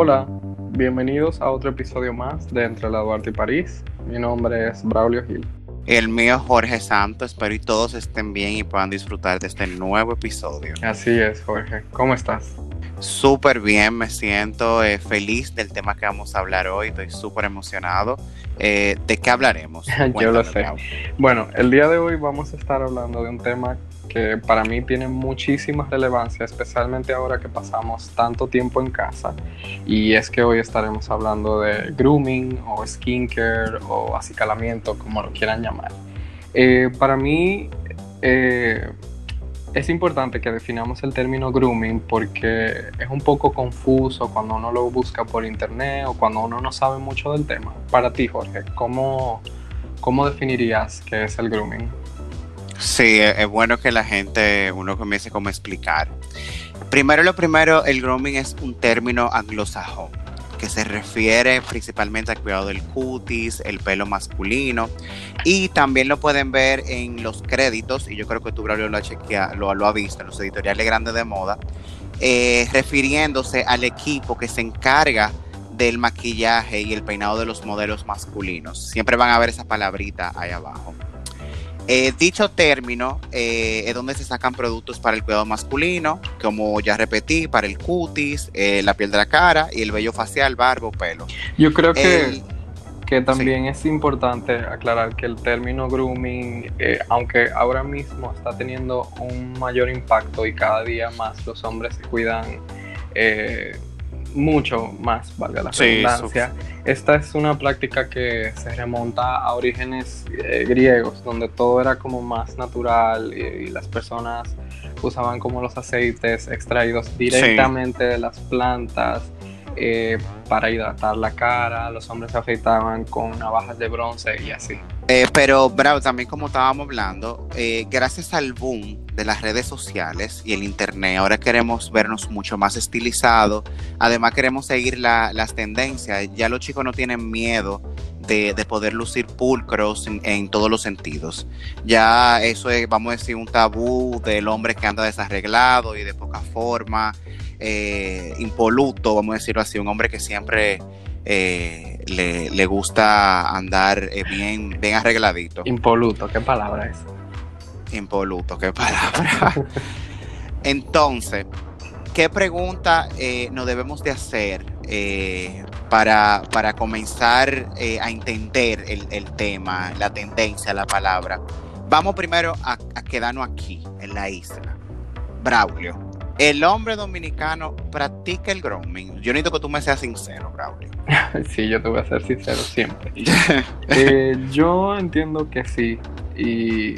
Hola, bienvenidos a otro episodio más de Entre la Duarte y París. Mi nombre es Braulio Gil. El mío es Jorge Santos, espero que todos estén bien y puedan disfrutar de este nuevo episodio. Así es, Jorge. ¿Cómo estás? Súper bien, me siento eh, feliz del tema que vamos a hablar hoy, estoy súper emocionado. Eh, ¿De qué hablaremos? Yo lo sé. Bueno, el día de hoy vamos a estar hablando de un tema que para mí tiene muchísima relevancia, especialmente ahora que pasamos tanto tiempo en casa. Y es que hoy estaremos hablando de grooming o skincare o acicalamiento, como lo quieran llamar. Eh, para mí eh, es importante que definamos el término grooming porque es un poco confuso cuando uno lo busca por internet o cuando uno no sabe mucho del tema. Para ti, Jorge, ¿cómo, cómo definirías qué es el grooming? Sí, es bueno que la gente, uno comience como a explicar. Primero lo primero, el grooming es un término anglosajón que se refiere principalmente al cuidado del cutis, el pelo masculino y también lo pueden ver en los créditos y yo creo que tú Braulio lo ha visto en los editoriales grandes de moda, eh, refiriéndose al equipo que se encarga del maquillaje y el peinado de los modelos masculinos. Siempre van a ver esa palabrita ahí abajo. Eh, dicho término eh, es donde se sacan productos para el cuidado masculino, como ya repetí, para el cutis, eh, la piel de la cara y el vello facial, barbo, pelo. Yo creo que, que también es importante aclarar que el término grooming, aunque ahora mismo está teniendo un mayor impacto y cada día más los hombres se cuidan mucho más, valga la redundancia. Esta es una práctica que se remonta a orígenes eh, griegos, donde todo era como más natural y, las personas usaban como los aceites extraídos directamente de las plantas eh, para hidratar la cara, los hombres se afeitaban con navajas de bronce y así. Eh, pero, Bravo, también como estábamos hablando, eh, gracias al boom de las redes sociales y el internet, ahora queremos vernos mucho más estilizados. Además, queremos seguir las tendencias. Ya los chicos no tienen miedo de, poder lucir pulcros en, todos los sentidos. Ya eso es, vamos a decir, un tabú del hombre que anda desarreglado y de poca forma eh, impoluto, vamos a decirlo así, un hombre que siempre eh, le, gusta andar eh, bien, bien arregladito. Impoluto, ¿qué palabra es? Impoluto, ¿qué palabra? Entonces, ¿qué pregunta eh, nos debemos de hacer para, para, comenzar a entender el, tema, la tendencia, la palabra? Vamos primero a, a quedarnos aquí, en la isla. Braulio, el hombre dominicano practica el grooming. Yo necesito que tú me seas sincero, Braulio. sí, yo te voy a ser sincero siempre. Eh, yo entiendo que sí. Y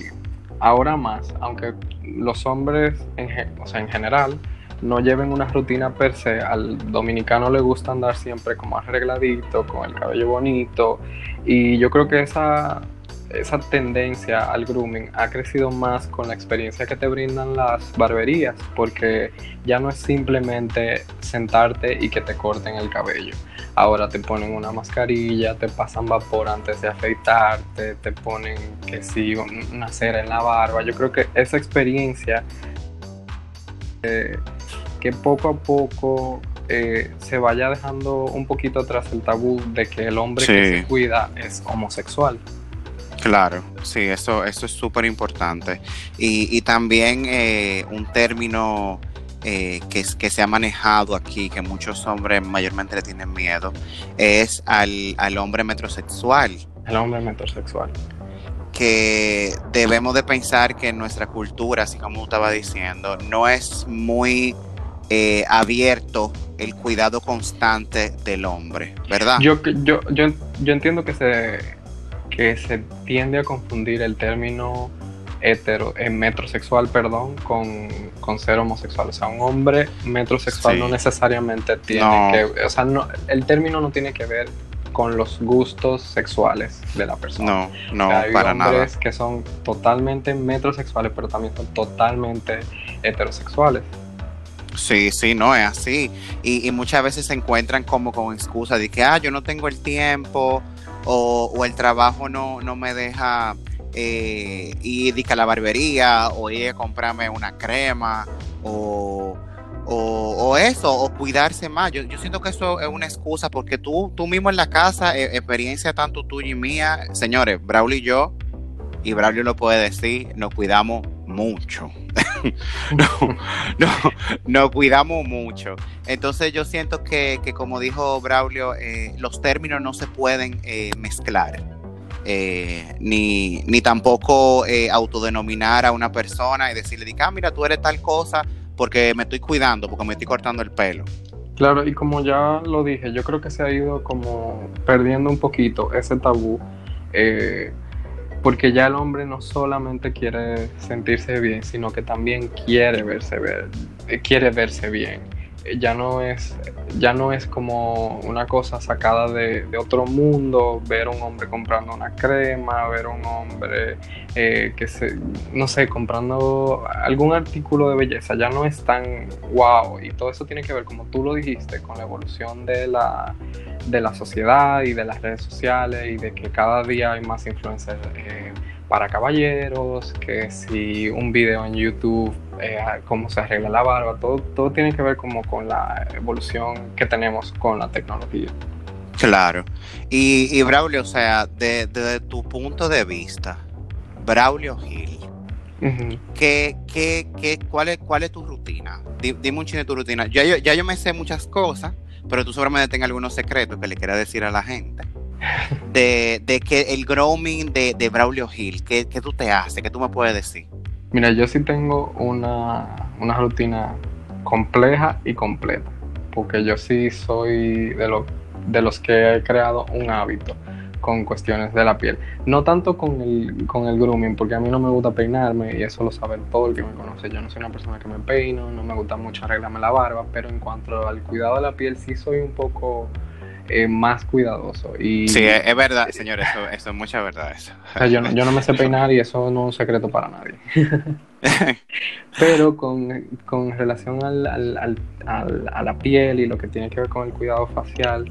ahora más, aunque los hombres, en, o sea, en general, no lleven una rutina per se, al dominicano le gusta andar siempre como arregladito, con el cabello bonito. Y yo creo que esa esa tendencia al grooming ha crecido más con la experiencia que te brindan las barberías, porque ya no es simplemente sentarte y que te corten el cabello. Ahora te ponen una mascarilla, te pasan vapor antes de afeitarte, te ponen que sí, una cera en la barba. Yo creo que esa experiencia eh, que poco a poco eh, se vaya dejando un poquito atrás el tabú de que el hombre que se cuida es homosexual. Claro, sí, eso, eso es súper importante. Y, también eh, un término eh, que, que se ha manejado aquí, que muchos hombres mayormente le tienen miedo, es al, hombre metrosexual. El hombre metrosexual. Que debemos de pensar que en nuestra cultura, así como estaba diciendo, no es muy eh, abierto el cuidado constante del hombre, ¿verdad? Yo, yo, yo, yo entiendo que se que se tiende a confundir el término hetero, eh, metrosexual, perdón, con, con, ser homosexual. O sea, un hombre metrosexual no necesariamente tiene que, o sea, no, el término no tiene que ver con los gustos sexuales de la persona. No, no, hay para hombres que son totalmente metrosexuales, pero también son totalmente heterosexuales. Sí, sí, no es así. Y, y muchas veces se encuentran como con excusa de que, ah, yo no tengo el tiempo, o, el trabajo no, no me deja eh, ir a la barbería o ir a comprarme una crema o, o, eso, o cuidarse más. Yo, siento que eso es una excusa porque tú, tú mismo en la casa, eh, experiencia tanto tuya y mía, señores, Braulio y yo, y Braulio lo puede decir, nos cuidamos mucho. no, no, nos cuidamos mucho. Entonces yo siento que, como dijo Braulio, eh, los términos no se pueden eh, mezclar. ni, ni tampoco autodenominar a una persona y decirle, ah, mira, tú eres tal cosa, porque me estoy cuidando, porque me estoy cortando el pelo. Claro, y como ya lo dije, yo creo que se ha ido como perdiendo un poquito ese tabú, eh, porque ya el hombre no solamente quiere sentirse bien, sino que también quiere verse, ver, quiere verse bien. Ya no es ya no es como una cosa sacada de, otro mundo ver un hombre comprando una crema ver un hombre eh, que se no sé comprando algún artículo de belleza ya no es tan wow y todo eso tiene que ver como tú lo dijiste con la evolución de la de la sociedad y de las redes sociales y de que cada día hay más influencers eh, para caballeros, que si un video en YouTube, eh, cómo se arregla la barba, todo, todo tiene que ver como con la evolución que tenemos con la tecnología. Claro. Y, Braulio, o sea, desde tu punto de vista, Braulio Gil, ¿qué, qué, cuál, es, ¿cuál es tu rutina? Dime un chino de tu rutina. Ya yo, ya yo me sé muchas cosas, pero tú seguramente tengas algunos secretos que le quieras decir a la gente de, que el grooming de, de Braulio Hill, ¿qué, tú te haces? ¿Qué tú me puedes decir? Mira, yo sí tengo una, rutina compleja y completa, porque yo sí soy de, lo, de los que he creado un hábito con cuestiones de la piel. No tanto con el, con el grooming, porque a mí no me gusta peinarme y eso lo sabe todo el que me conoce. Yo no soy una persona que me peino, no me gusta mucho arreglarme la barba, pero en cuanto al cuidado de la piel sí soy un poco eh, más cuidadoso. Y, sí, es, verdad, señor, eso, eso, es mucha verdad. Eso. yo, no, yo no me sé peinar y eso no es un secreto para nadie. Pero con, con relación al, al, a la piel y lo que tiene que ver con el cuidado facial,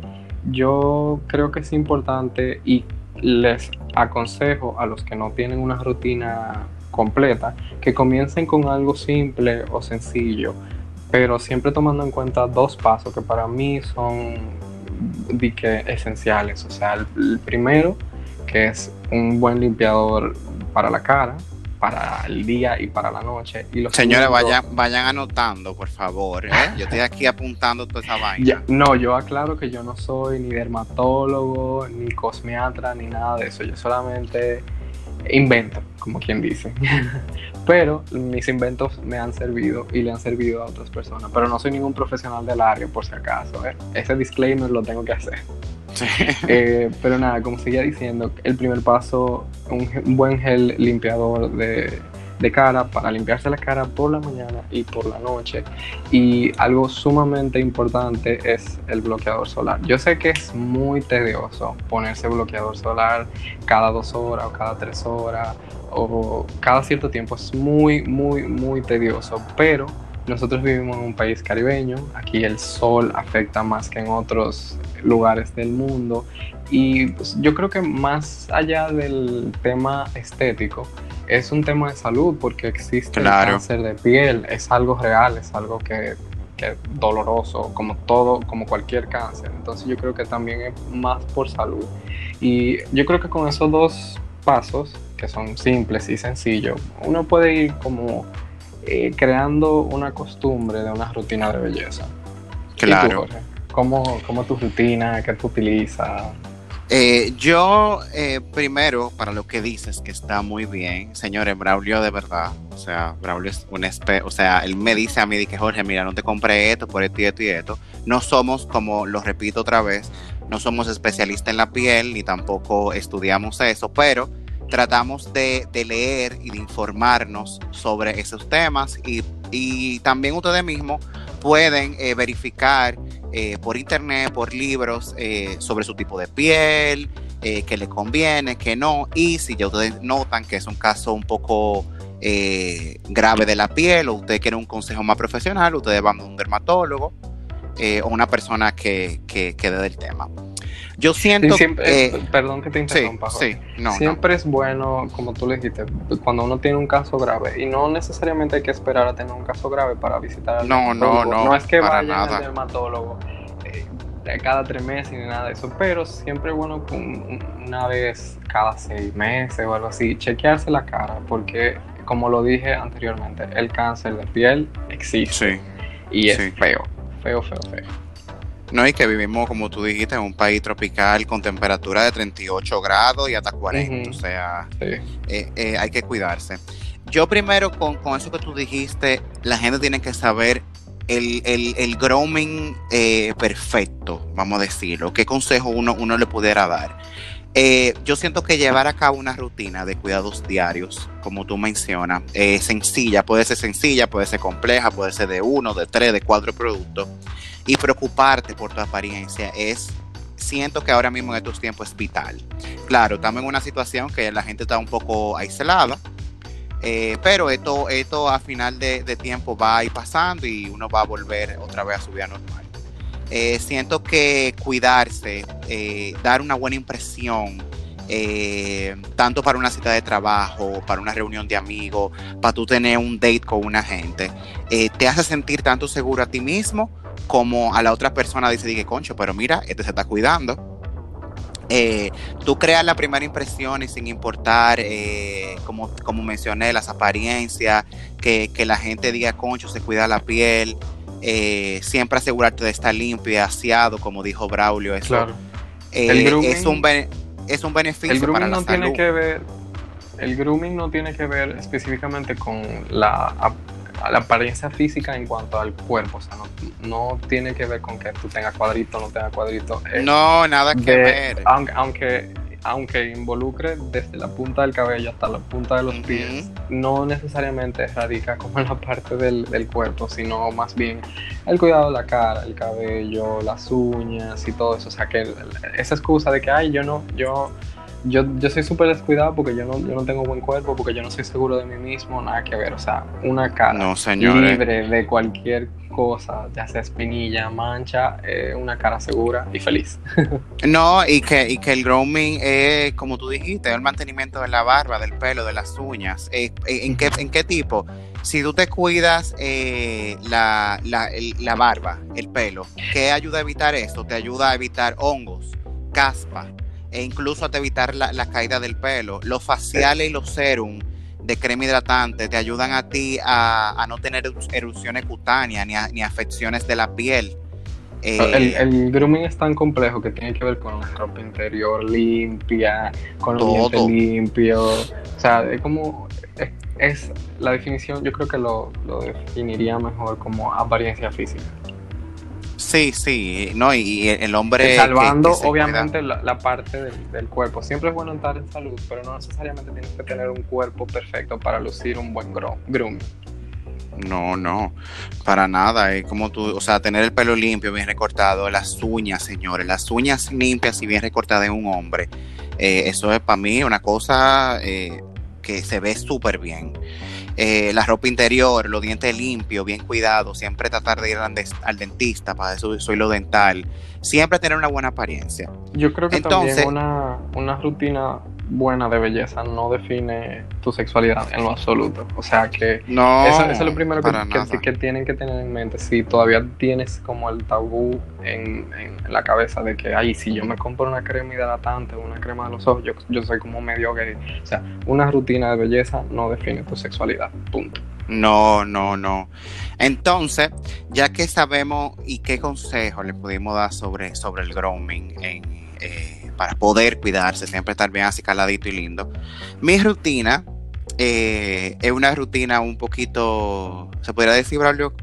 yo creo que es importante y les aconsejo a los que no tienen una rutina completa que comiencen con algo simple o sencillo, pero siempre tomando en cuenta dos pasos que para mí son que esenciales. O sea, el, primero, que es un buen limpiador para la cara, para el día y para la noche. Y los Señores, vayan, vayan anotando, por favor. ¿eh? Yo estoy aquí apuntando toda esa vaina. no, yo aclaro que yo no soy ni dermatólogo, ni cosmiatra, ni nada de eso. Yo solamente invento, como quien dice. Pero mis inventos me han servido y le han servido a otras personas. Pero no soy ningún profesional del área, por si acaso. ¿eh? Ese disclaimer lo tengo que hacer. Eh, pero nada, como seguía diciendo, el primer paso, un buen gel limpiador de, de cara para limpiarse la cara por la mañana y por la noche. Y algo sumamente importante es el bloqueador solar. Yo sé que es muy tedioso ponerse bloqueador solar cada dos horas o cada tres horas o cada cierto tiempo. Es muy, muy, muy tedioso, pero nosotros vivimos en un país caribeño, aquí el sol afecta más que en otros lugares del mundo y pues, yo creo que más allá del tema estético, es un tema de salud porque existe el cáncer de piel, es algo real, es algo que, que, doloroso, como todo, como cualquier cáncer. Entonces yo creo que también es más por salud. Y yo creo que con esos dos pasos, que son simples y sencillos, uno puede ir como eh, creando una costumbre de una rutina de belleza. Claro. ¿Cómo, ¿Cómo tu rutina? ¿Qué tú utilizas? Eh, yo, eh, primero, para lo que dices, que está muy bien, señores, Braulio de verdad, o sea, Braulio es un espe o sea, él me dice a mí, que Jorge, mira, no te compré esto por esto y esto y esto. No somos, como lo repito otra vez, no somos especialistas en la piel, ni tampoco estudiamos eso, pero tratamos de, leer y de informarnos sobre esos temas y, también ustedes mismos pueden eh, verificar eh, por internet, por libros, eh, sobre su tipo de piel, que le conviene, que no. Y si ya ustedes notan que es un caso un poco grave de la piel o usted quiere un consejo más profesional, ustedes van a un dermatólogo o una persona que, que, que dé del tema. Yo siento siempre, perdón que te interrumpa. Sí, siempre es bueno, como tú le dijiste, cuando uno tiene un caso grave y no necesariamente hay que esperar a tener un caso grave para visitar al No, no, no. No es que vaya al dermatólogo eh, cada tres meses ni nada de eso, pero siempre es bueno una vez cada seis meses o algo así, chequearse la cara, porque como lo dije anteriormente, el cáncer de piel existe. Sí. Y es feo, feo, feo, feo. No, y que vivimos, como tú dijiste, en un país tropical con temperatura de 38 grados y hasta 40. O sea, eh, eh, hay que cuidarse. Yo primero, con, eso que tú dijiste, la gente tiene que saber el, el, grooming eh, perfecto, vamos a decirlo. ¿Qué consejo uno, uno le pudiera dar? Yo siento que llevar a cabo una rutina de cuidados diarios, como tú mencionas, sencilla, puede ser sencilla, puede ser compleja, puede ser de uno, de tres, de cuatro productos y preocuparte por tu apariencia es siento que ahora mismo en estos tiempos es vital. Claro, estamos en una situación que la gente está un poco aislada, eh, pero esto, esto a final de, tiempo va a ir pasando y uno va a volver otra vez a su vida normal. Eh, siento que cuidarse, eh, dar una buena impresión, tanto para una cita de trabajo, para una reunión de amigos, para tú tener un date con una gente, te hace sentir tanto seguro a ti mismo como a la otra persona dice, dije, concho, pero mira, este se está cuidando. Eh, tú creas la primera impresión y sin importar, eh, como, como mencioné, las apariencias, que, la gente diga, concho, se cuida la piel, eh, siempre asegurarte de estar limpio y aseado, como dijo Braulio, eso es, un es un beneficio para la no Tiene que ver, el grooming no tiene que ver específicamente con la la apariencia física en cuanto al cuerpo, o sea, no, tiene que ver con que tú tengas cuadrito o no tengas cuadrito. no, nada que ver. Aunque, aunque, aunque, involucre desde la punta del cabello hasta la punta de los pies, no necesariamente radica como en la parte del, del, cuerpo, sino más bien el cuidado de la cara, el cabello, las uñas y todo eso. O sea, que esa excusa de que, ay, yo no, yo yo, yo soy súper descuidado porque yo no, yo no tengo buen cuerpo, porque yo no soy seguro de mí mismo, nada que ver. O sea, una cara libre de cualquier cosa, ya sea espinilla, mancha, eh, una cara segura y feliz. no, y que, y que el grooming es, como tú dijiste, el mantenimiento de la barba, del pelo, de las uñas. Eh, eh, ¿en, qué, ¿En qué tipo? Si tú te cuidas la, la, la barba, el pelo, ¿qué ayuda a evitar esto? Te ayuda a evitar hongos, caspa e incluso a evitar la, caída del pelo. Los faciales y los serum de crema hidratante te ayudan a ti a, no tener erupciones cutáneas ni, afecciones de la piel. Eh, el, grooming es tan complejo que tiene que ver con la ropa interior limpia, con los dientes limpios. O sea, es como. Es, la definición, yo creo que lo, lo definiría mejor como apariencia física. Sí, sí, no, y el hombre... Salvando obviamente la, parte del, cuerpo. Siempre es bueno estar en salud, pero no necesariamente tienes que tener un cuerpo perfecto para lucir un buen groom. No, no, para nada. Es como tú, o sea, tener el pelo limpio, bien recortado, las uñas, señores, las uñas limpias y bien recortadas de un hombre. Eh, eso es para mí una cosa eh, que se ve súper bien. Eh, la ropa interior, los dientes limpios, bien cuidados, siempre tratar de ir al, dentista para eso soy lo dental, siempre tener una buena apariencia. Yo creo que Entonces, también una, una rutina buena de belleza no define tu sexualidad en lo absoluto. O sea que no, eso, es lo primero que, que, tienen que tener en mente. Si todavía tienes como el tabú en, la cabeza de que, ay, si yo me compro una crema hidratante o una crema de los ojos, yo, yo soy como medio gay. O sea, una rutina de belleza no define tu sexualidad. Punto. No, no, no. Entonces, ya que sabemos y qué consejo le pudimos dar sobre, sobre el grooming en, eh, para poder cuidarse, siempre estar bien así caladito y lindo. Mi rutina eh, es una rutina un poquito, se podría decir, Braulio,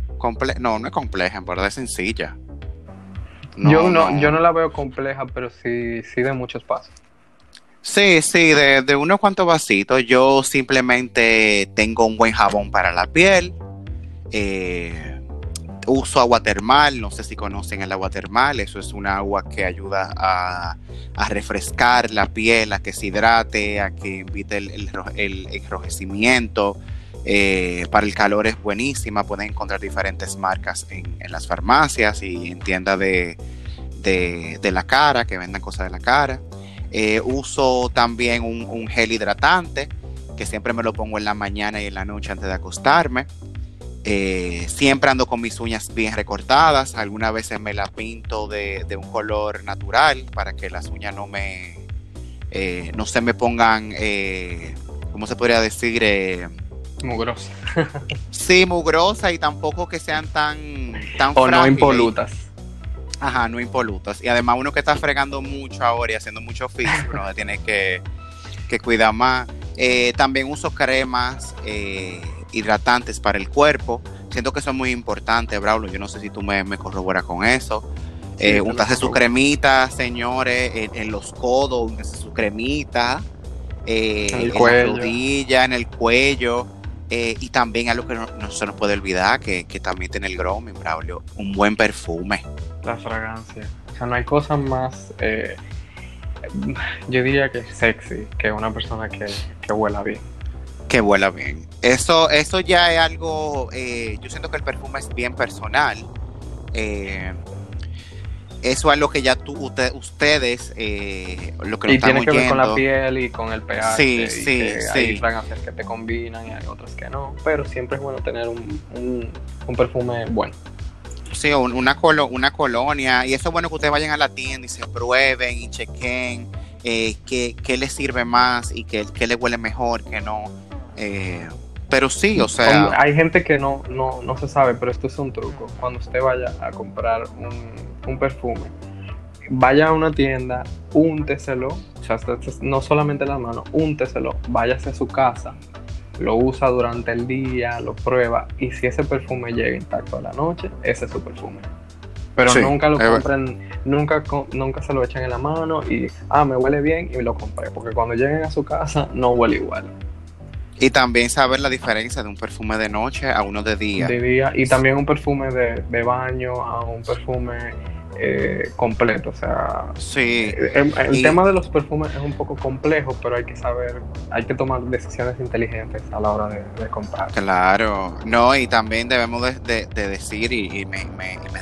no, no es compleja, en verdad es sencilla. yo, no, yo no la veo compleja, pero sí, sí de muchos pasos. Sí, sí, de, de unos cuantos vasitos. Yo simplemente tengo un buen jabón para la piel. Eh, uso agua termal, no sé si conocen el agua termal, eso es un agua que ayuda a, refrescar la piel, a que se hidrate, a que evite el, enrojecimiento. Eh, para el calor es buenísima, pueden encontrar diferentes marcas en, las farmacias y en tiendas de, de, la cara, que vendan cosas de la cara. Eh, uso también un, gel hidratante, que siempre me lo pongo en la mañana y en la noche antes de acostarme. Eh, siempre ando con mis uñas bien recortadas. Algunas veces me la pinto de, de un color natural para que las uñas no me no se me pongan, ¿cómo se podría decir? Mugrosa. sí, mugrosa y tampoco que sean tan, tan O no impolutas. Ajá, no impolutas. Y además uno que está fregando mucho ahora y haciendo mucho oficio, uno tiene que, cuidar más. Eh, también uso cremas eh, hidratantes para el cuerpo. Siento que eso es muy importante, Braulio. Yo no sé si tú me, me corroboras con eso. Eh, untarse su cremita, señores, en, los codos, untarse su cremita. Eh, en, en la rodilla, en el cuello. Eh, y también algo que no, se nos puede olvidar, que, también tiene el grooming, Braulio, un buen perfume. La fragancia. O sea, no hay cosa más, eh, yo diría que sexy que una persona que, que huela bien. Que huela bien. Eso, eso ya es algo, eh, yo siento que el perfume es bien personal. Eh, eso es lo que ya tú, ustedes, eh, lo que y tiene que ver con la piel y con el pH. Sí, sí, sí. Hay fragancias que te combinan y hay otras que no, pero siempre es bueno tener un, perfume bueno. Sí, una, colo, una colonia, y eso es bueno que ustedes vayan a la tienda y se prueben y chequen eh, qué, les sirve más y qué, qué les huele mejor, que no. Eh, pero sí, o sea. Hay gente que no, no, no se sabe, pero esto es un truco. Cuando usted vaya a comprar un un perfume, vaya a una tienda, únteselo, o sea, no solamente en las manos, únteselo, váyase a su casa, lo usa durante el día, lo prueba, y si ese perfume llega intacto a la noche, ese es su perfume. Pero nunca lo compren, nunca, nunca se lo echen en la mano y, ah, me huele bien y lo compré, porque cuando lleguen a su casa no huele igual. Y también saber la diferencia de un perfume de noche a uno de día. De día, y también un perfume de, de baño a un perfume eh, completo. O sea, sí. el, tema de los perfumes es un poco complejo, pero hay que saber, hay que tomar decisiones inteligentes a la hora de, comprar. Claro, no, y también debemos de, decir, y, me,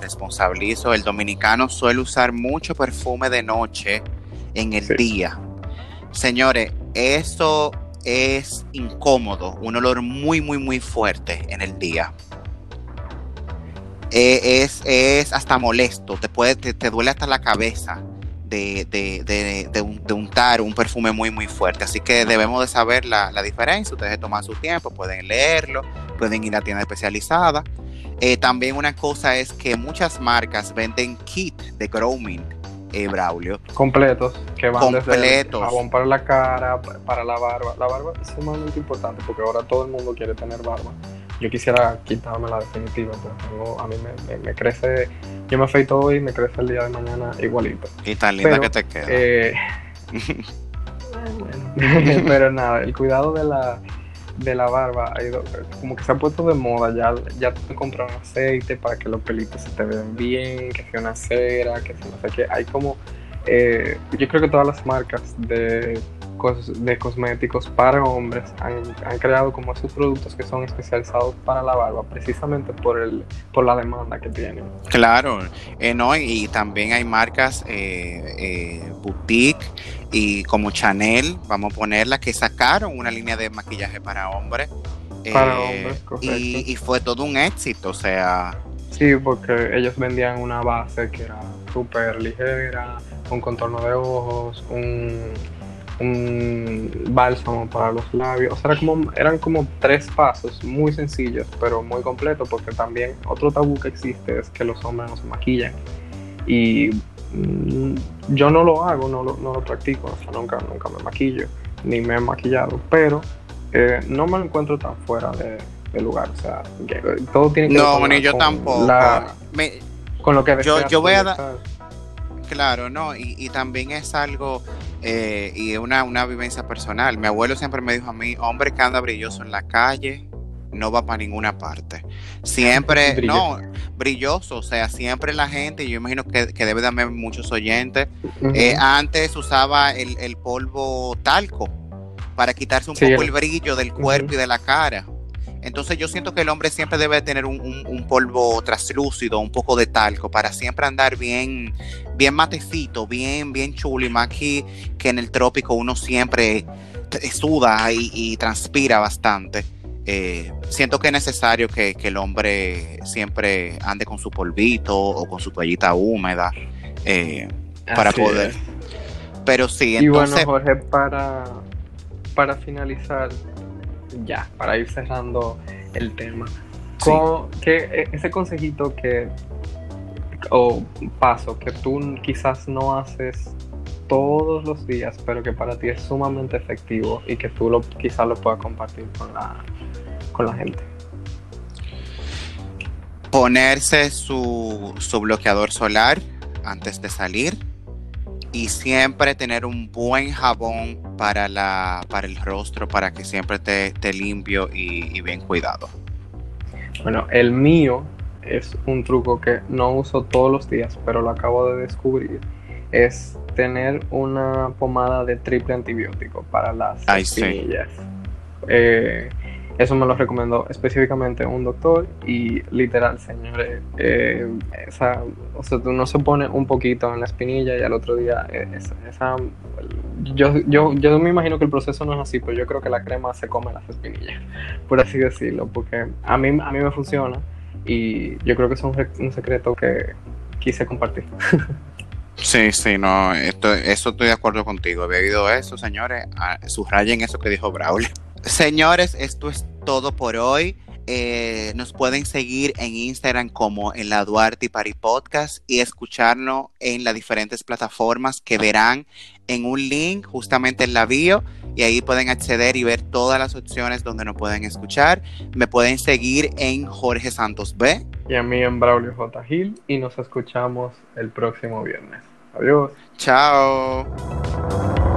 responsabilizo, el dominicano suele usar mucho perfume de noche en el día. Señores, eso es incómodo, un olor muy, muy, muy fuerte en el día. Eh, es, es, hasta molesto, te, puede, te, duele hasta la cabeza de, de, untar un perfume muy muy fuerte. Así que debemos de saber la, diferencia, ustedes toman su tiempo, pueden leerlo, pueden ir a tienda especializada. Eh, también una cosa es que muchas marcas venden kit de grooming, eh, Braulio. Completos, que van Completos. desde jabón para la cara, para la barba. La barba es sumamente importante porque ahora todo el mundo quiere tener barba yo quisiera quitarme la definitiva, pero a mí me, crece, yo me afeito hoy y me crece el día de mañana igualito. Y tan linda que te queda. Eh, pero nada, el cuidado de la, de la barba como que se ha puesto de moda, ya, ya te compras un aceite para que los pelitos se te vean bien, que sea una cera, que sea no sé qué, hay como, eh, yo creo que todas las marcas de de cosméticos para hombres han, creado como esos productos que son especializados para la barba precisamente por el por la demanda que tienen. Claro, eh, no y también hay marcas eh, eh, boutique y como Chanel, vamos a ponerla, que sacaron una línea de maquillaje para hombres. Para hombres, correcto. Y, y fue todo un éxito, o sea... Sí, porque ellos vendían una base que era súper ligera, un contorno de ojos, un, un bálsamo para los labios. O sea, era como, eran como tres pasos muy sencillos, pero muy completos, porque también otro tabú que existe es que los hombres no se maquillan. Y mm, yo no lo hago, no lo, no lo practico, o sea, nunca, nunca me maquillo, ni me he maquillado, pero eh, no me encuentro tan fuera de, lugar. O sea, todo tiene que no, ver con, yo tampoco. con lo que yo, yo voy a dar. Claro, no, y, y también es algo eh, y una, una vivencia personal. Mi abuelo siempre me dijo a mí, hombre que anda brilloso en la calle, no va para ninguna parte. Siempre, no, brilloso, o sea, siempre la gente, yo imagino que, debe de haber muchos oyentes, eh, antes usaba el, polvo talco para quitarse un poco el brillo del cuerpo y de la cara. Entonces yo siento que el hombre siempre debe tener un, polvo traslúcido, un poco de talco, para siempre andar bien, bien matecito, bien, bien chulo. Y más aquí que en el trópico uno siempre suda y, transpira bastante. Eh, siento que es necesario que, el hombre siempre ande con su polvito o con su toallita húmeda eh, para poder. Pero sí, entonces. Y bueno, Jorge, para, para finalizar, ya, para ir cerrando el tema, que e, ese consejito que, o paso que tú quizás no haces todos los días, pero que para ti es sumamente efectivo y que tú lo, quizás lo puedas compartir con la, con la gente. Ponerse su, su bloqueador solar antes de salir y siempre tener un buen jabón para, la, para el rostro para que siempre esté, limpio y, bien cuidado. Bueno, el mío es un truco que no uso todos los días, pero lo acabo de descubrir. Es tener una pomada de triple antibiótico para las espinillas. Eh, eso me lo recomendó específicamente un doctor y literal, señores, eh, esa, o sea, uno se pone un poquito en la espinilla y al otro día eh, esa, yo, yo, yo me imagino que el proceso no es así, pero yo creo que la crema se come las espinillas, por así decirlo, porque a mí, a mí me funciona y yo creo que es un, un secreto que quise compartir. Sí, sí, no, esto, eso estoy de acuerdo contigo. Había oído eso, señores. Subrayen eso que dijo Braulio. Señores, esto es todo por hoy. Eh, nos pueden seguir en Instagram como en la Duarte y Pari Podcast y escucharnos en las diferentes plataformas que verán en un link justamente en la bio y ahí pueden acceder y ver todas las opciones donde nos pueden escuchar. Me pueden seguir en Jorge Santos B. Y a mí en Braulio J. Gil y nos escuchamos el próximo viernes. Adiós. Chao.